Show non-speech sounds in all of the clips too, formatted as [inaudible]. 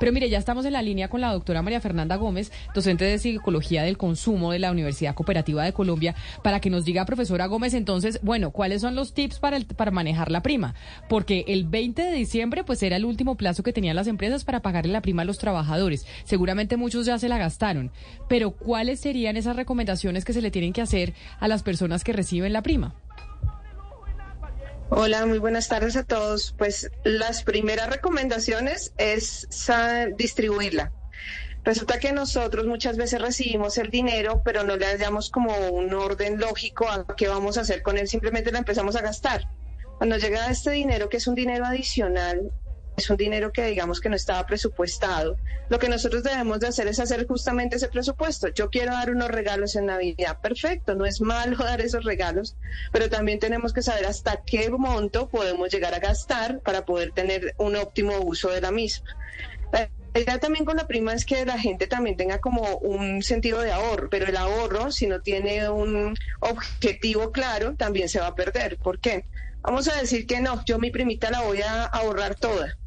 Pero mire, ya estamos en la línea con la doctora María Fernanda Gómez, docente de Psicología del Consumo de la Universidad Cooperativa de Colombia, para que nos diga, profesora Gómez, entonces, bueno, ¿cuáles son los tips para, para manejar la prima? Porque el 20 de diciembre, pues era el último plazo que tenían las empresas para pagarle la prima a los trabajadores. Seguramente muchos ya se la gastaron. Pero ¿cuáles serían esas recomendaciones que se le tienen que hacer a las personas que reciben la prima? Hola, muy buenas tardes a todos. Pues las primeras recomendaciones es distribuirla. Resulta que nosotros muchas veces recibimos el dinero, pero no le damos como un orden lógico a qué vamos a hacer con él, simplemente lo empezamos a gastar. Cuando llega este dinero, que es un dinero adicional, es un dinero que digamos que no estaba presupuestado. Lo que nosotros debemos de hacer es hacer justamente ese presupuesto. Yo quiero dar unos regalos en Navidad. Perfecto, no es malo [laughs] dar esos regalos, pero también tenemos que saber hasta qué monto podemos llegar a gastar para poder tener un óptimo uso de la misma. La idea también con la prima es que la gente también tenga como un sentido de ahorro, pero el ahorro, si no tiene un objetivo claro, también se va a perder. ¿Por qué? Vamos a decir que no, yo mi primita la voy a ahorrar toda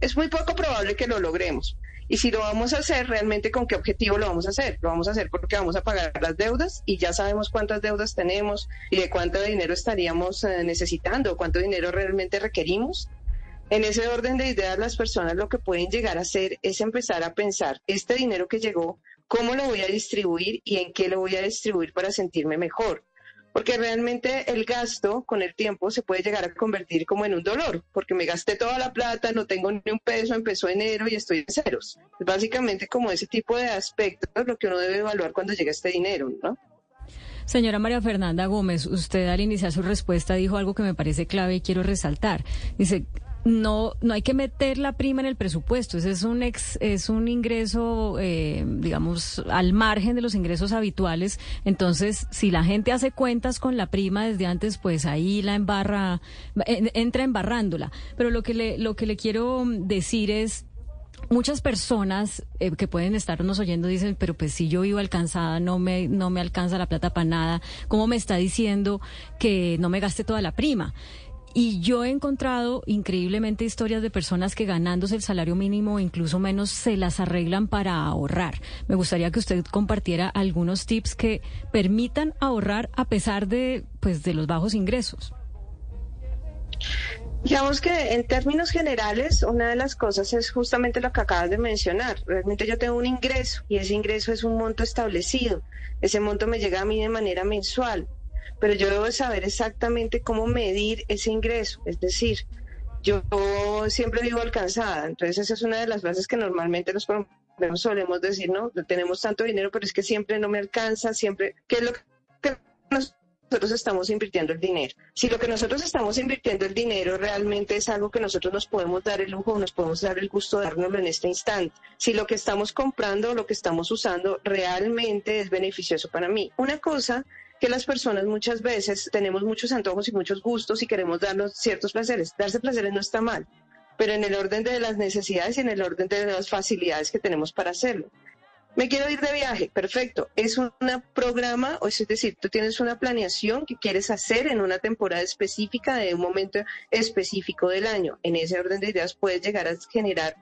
es muy poco probable que lo logremos. Y si lo vamos a hacer, realmente con qué objetivo lo vamos a hacer. Lo vamos a hacer porque vamos a pagar las deudas y ya sabemos cuántas deudas tenemos y de cuánto dinero estaríamos eh, necesitando, cuánto dinero realmente requerimos. En ese orden de ideas, las personas lo que pueden llegar a hacer es empezar a pensar, este dinero que llegó, ¿cómo lo voy a distribuir y en qué lo voy a distribuir para sentirme mejor? Porque realmente el gasto con el tiempo se puede llegar a convertir como en un dolor, porque me gasté toda la plata, no tengo ni un peso, empezó enero y estoy en ceros. Es básicamente como ese tipo de aspectos lo que uno debe evaluar cuando llega este dinero, ¿no? Señora María Fernanda Gómez, usted al iniciar su respuesta dijo algo que me parece clave y quiero resaltar. Dice, no, no hay que meter la prima en el presupuesto. Ese es un ex, es un ingreso, eh, digamos, al margen de los ingresos habituales. Entonces, si la gente hace cuentas con la prima desde antes, pues ahí la embarra, entra embarrándola. Pero lo que le, lo que le quiero decir es Muchas personas eh, que pueden estarnos oyendo dicen, pero pues si yo vivo alcanzada, no me, no me alcanza la plata para nada, ¿cómo me está diciendo que no me gaste toda la prima? Y yo he encontrado increíblemente historias de personas que ganándose el salario mínimo o incluso menos se las arreglan para ahorrar. Me gustaría que usted compartiera algunos tips que permitan ahorrar a pesar de, pues, de los bajos ingresos. Digamos que en términos generales, una de las cosas es justamente lo que acabas de mencionar. Realmente yo tengo un ingreso y ese ingreso es un monto establecido. Ese monto me llega a mí de manera mensual pero yo debo saber exactamente cómo medir ese ingreso. Es decir, yo siempre vivo alcanzada, entonces esa es una de las bases que normalmente los solemos decir, no, tenemos tanto dinero, pero es que siempre no me alcanza, siempre, ¿qué es lo que nosotros estamos invirtiendo el dinero? Si lo que nosotros estamos invirtiendo el dinero realmente es algo que nosotros nos podemos dar el lujo, nos podemos dar el gusto de dárnoslo en este instante, si lo que estamos comprando o lo que estamos usando realmente es beneficioso para mí. Una cosa que las personas muchas veces tenemos muchos antojos y muchos gustos y queremos darnos ciertos placeres. Darse placeres no está mal, pero en el orden de las necesidades y en el orden de las facilidades que tenemos para hacerlo. Me quiero ir de viaje, perfecto. Es un programa, o es decir, tú tienes una planeación que quieres hacer en una temporada específica de un momento específico del año. En ese orden de ideas puedes llegar a generar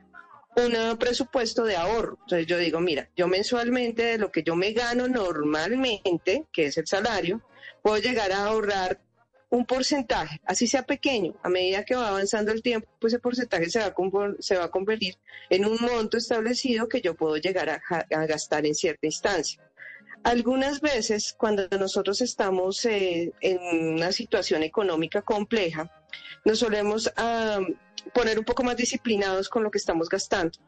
un presupuesto de ahorro. Entonces yo digo, mira, yo mensualmente de lo que yo me gano normalmente, que es el salario, puedo llegar a ahorrar un porcentaje, así sea pequeño, a medida que va avanzando el tiempo, pues ese porcentaje se va a, se va a convertir en un monto establecido que yo puedo llegar a, gastar en cierta instancia. Algunas veces, cuando nosotros estamos eh, en una situación económica compleja, nos solemos poner un poco más disciplinados con lo que estamos gastando.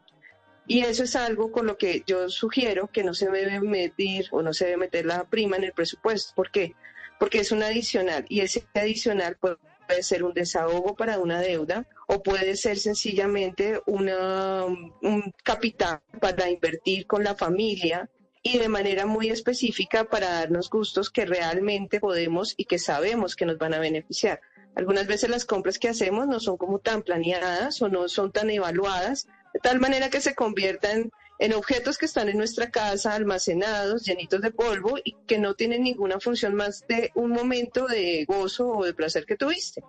Y eso es algo con lo que yo sugiero que no se debe medir o no se debe meter la prima en el presupuesto. ¿Por qué? Porque es un adicional y ese adicional puede ser un desahogo para una deuda o puede ser sencillamente una, un capital para invertir con la familia y de manera muy específica para darnos gustos que realmente podemos y que sabemos que nos van a beneficiar. Algunas veces las compras que hacemos no son como tan planeadas o no son tan evaluadas, de tal manera que se conviertan en objetos que están en nuestra casa almacenados, llenitos de polvo y que no tienen ninguna función más de un momento de gozo o de placer que tuviste.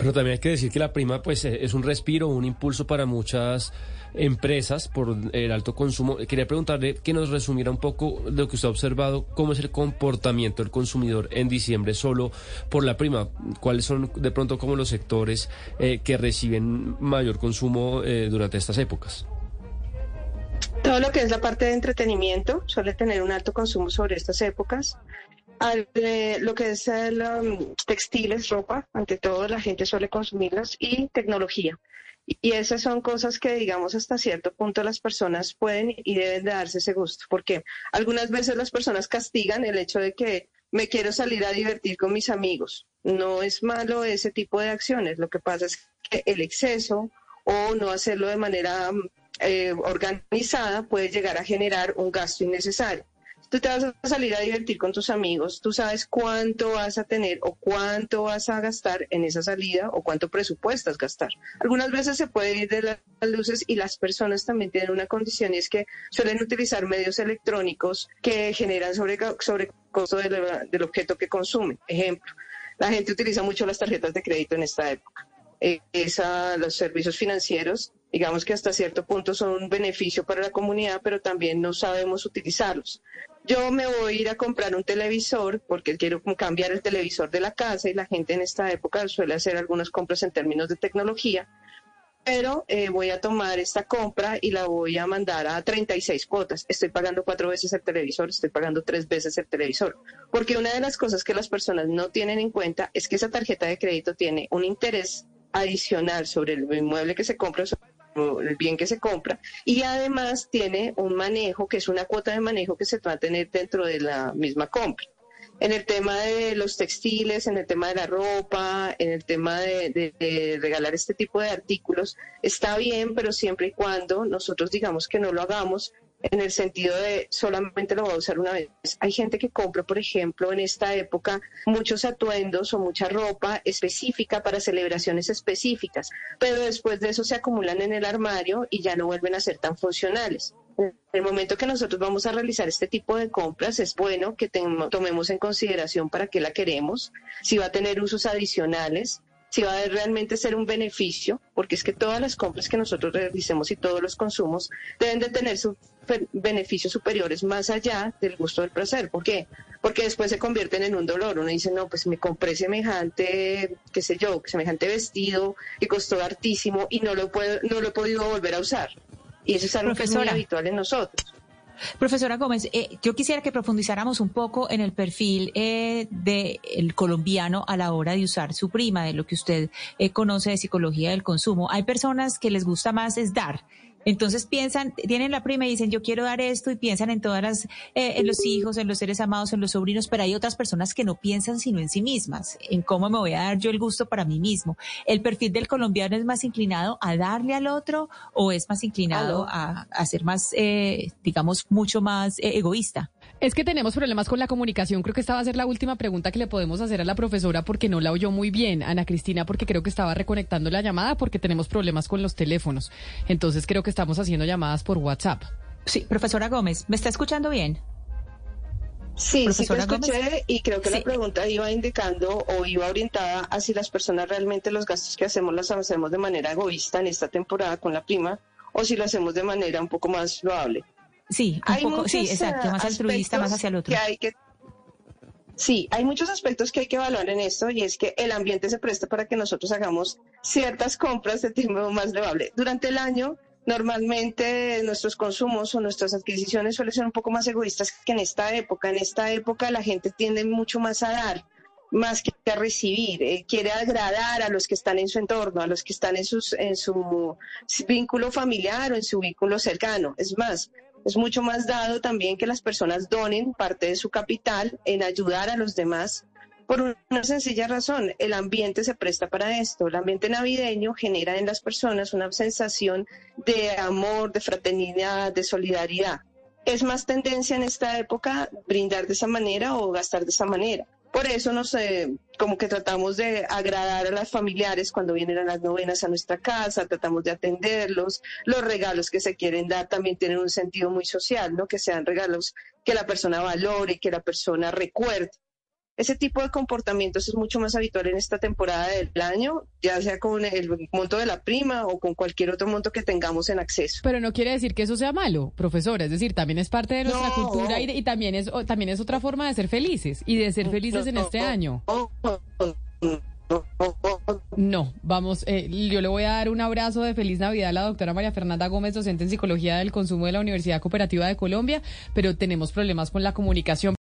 Pero también hay que decir que la prima pues eh, es un respiro, un impulso para muchas empresas por el alto consumo. Quería preguntarle que nos resumiera un poco lo que usted ha observado, cómo es el comportamiento del consumidor en diciembre solo por la prima. ¿Cuáles son de pronto como los sectores eh, que reciben mayor consumo eh, durante estas épocas? Todo lo que es la parte de entretenimiento suele tener un alto consumo sobre estas épocas lo que es el, um, textiles, ropa, ante todo la gente suele consumirlas, y tecnología. Y esas son cosas que, digamos, hasta cierto punto las personas pueden y deben darse ese gusto, porque algunas veces las personas castigan el hecho de que me quiero salir a divertir con mis amigos. No es malo ese tipo de acciones, lo que pasa es que el exceso o no hacerlo de manera eh, organizada puede llegar a generar un gasto innecesario tú te vas a salir a divertir con tus amigos, tú sabes cuánto vas a tener o cuánto vas a gastar en esa salida o cuánto presupuestas gastar. Algunas veces se puede ir de las luces y las personas también tienen una condición y es que suelen utilizar medios electrónicos que generan sobre, sobrecosto del, del objeto que consumen. Ejemplo, la gente utiliza mucho las tarjetas de crédito en esta época. Eh, esa, los servicios financieros, digamos que hasta cierto punto son un beneficio para la comunidad, pero también no sabemos utilizarlos yo me voy a ir a comprar un televisor porque quiero cambiar el televisor de la casa y la gente en esta época suele hacer algunas compras en términos de tecnología, pero eh, voy a tomar esta compra y la voy a mandar a 36 cuotas. Estoy pagando cuatro veces el televisor, estoy pagando tres veces el televisor, porque una de las cosas que las personas no tienen en cuenta es que esa tarjeta de crédito tiene un interés adicional sobre el inmueble que se compra, el bien que se compra y además tiene un manejo que es una cuota de manejo que se va a tener dentro de la misma compra. En el tema de los textiles, en el tema de la ropa, en el tema de regalar este tipo de artículos, está bien, pero siempre y cuando nosotros digamos que no lo hagamos en el sentido de solamente lo voy a usar una vez. Hay gente que compra, por ejemplo, en esta época muchos atuendos o mucha ropa específica para celebraciones específicas, pero después de eso se acumulan en el armario y ya no vuelven a ser tan funcionales. En el momento que nosotros vamos a realizar este tipo de compras, es bueno que tomemos en consideración para qué la queremos, si va a tener usos adicionales, si va a realmente ser un beneficio, porque es que todas las compras que nosotros realicemos y todos los consumos deben de tener beneficios superiores más allá del gusto del placer. ¿Por qué? Porque después se convierten en un dolor. Uno dice, no, pues me compré semejante, qué sé yo, semejante vestido que costó hartísimo y no lo, puedo, no lo he podido volver a usar. Y eso es algo que es muy habitual en nosotros. Profesora Gómez, eh, yo quisiera que profundizáramos un poco en el perfil eh, del colombiano a la hora de usar su prima, de lo que usted eh, conoce de psicología del consumo. Hay personas que les gusta más es dar entonces piensan, tienen la prima y dicen yo quiero dar esto y piensan en todas las, eh, en los hijos, en los seres amados, en los sobrinos, pero hay otras personas que no piensan sino en sí mismas, en cómo me voy a dar yo el gusto para mí mismo. ¿El perfil del colombiano es más inclinado a darle al otro o es más inclinado a, ser más, eh, digamos, mucho más eh, egoísta? Es que tenemos problemas con la comunicación. Creo que esta va a ser la última pregunta que le podemos hacer a la profesora porque no la oyó muy bien. Ana Cristina, porque creo que estaba reconectando la llamada porque tenemos problemas con los teléfonos. Entonces creo que estamos haciendo llamadas por WhatsApp. Sí, profesora Gómez, ¿me está escuchando bien? Sí, sí te escuché y creo que la pregunta iba indicando o iba orientada a si las personas realmente los gastos que hacemos los hacemos de manera egoísta en esta temporada con la prima o si lo hacemos de manera un poco más loable. Sí, un poco, sí, exacto, más altruista, más hacia el otro. hay que, sí, hay muchos aspectos que hay que evaluar en esto y es que el ambiente se presta para que nosotros hagamos ciertas compras de tiempo más loable. Durante el año, normalmente nuestros consumos o nuestras adquisiciones suelen ser un poco más egoístas que en esta época. En esta época la gente tiende mucho más a dar más que a recibir, eh, quiere agradar a los que están en su entorno, a los que están en, sus, en su vínculo familiar o en su vínculo cercano. Es más, es mucho más dado también que las personas donen parte de su capital en ayudar a los demás por una sencilla razón, el ambiente se presta para esto. El ambiente navideño genera en las personas una sensación de amor, de fraternidad, de solidaridad. Es más tendencia en esta época brindar de esa manera o gastar de esa manera. Por eso nos, eh, como que tratamos de agradar a las familiares cuando vienen a las novenas a nuestra casa, tratamos de atenderlos. Los regalos que se quieren dar también tienen un sentido muy social, ¿no? Que sean regalos que la persona valore, que la persona recuerde. Ese tipo de comportamientos es mucho más habitual en esta temporada del año, ya sea con el monto de la prima o con cualquier otro monto que tengamos en acceso. Pero no quiere decir que eso sea malo, profesora, es decir, también es parte de nuestra cultura y, también es también es otra forma de ser felices y de ser felices en este año. No, vamos, eh, yo le voy a dar un abrazo de feliz Navidad a la doctora María Fernanda Gómez, docente en Psicología del Consumo de la Universidad Cooperativa de Colombia, pero tenemos problemas con la comunicación.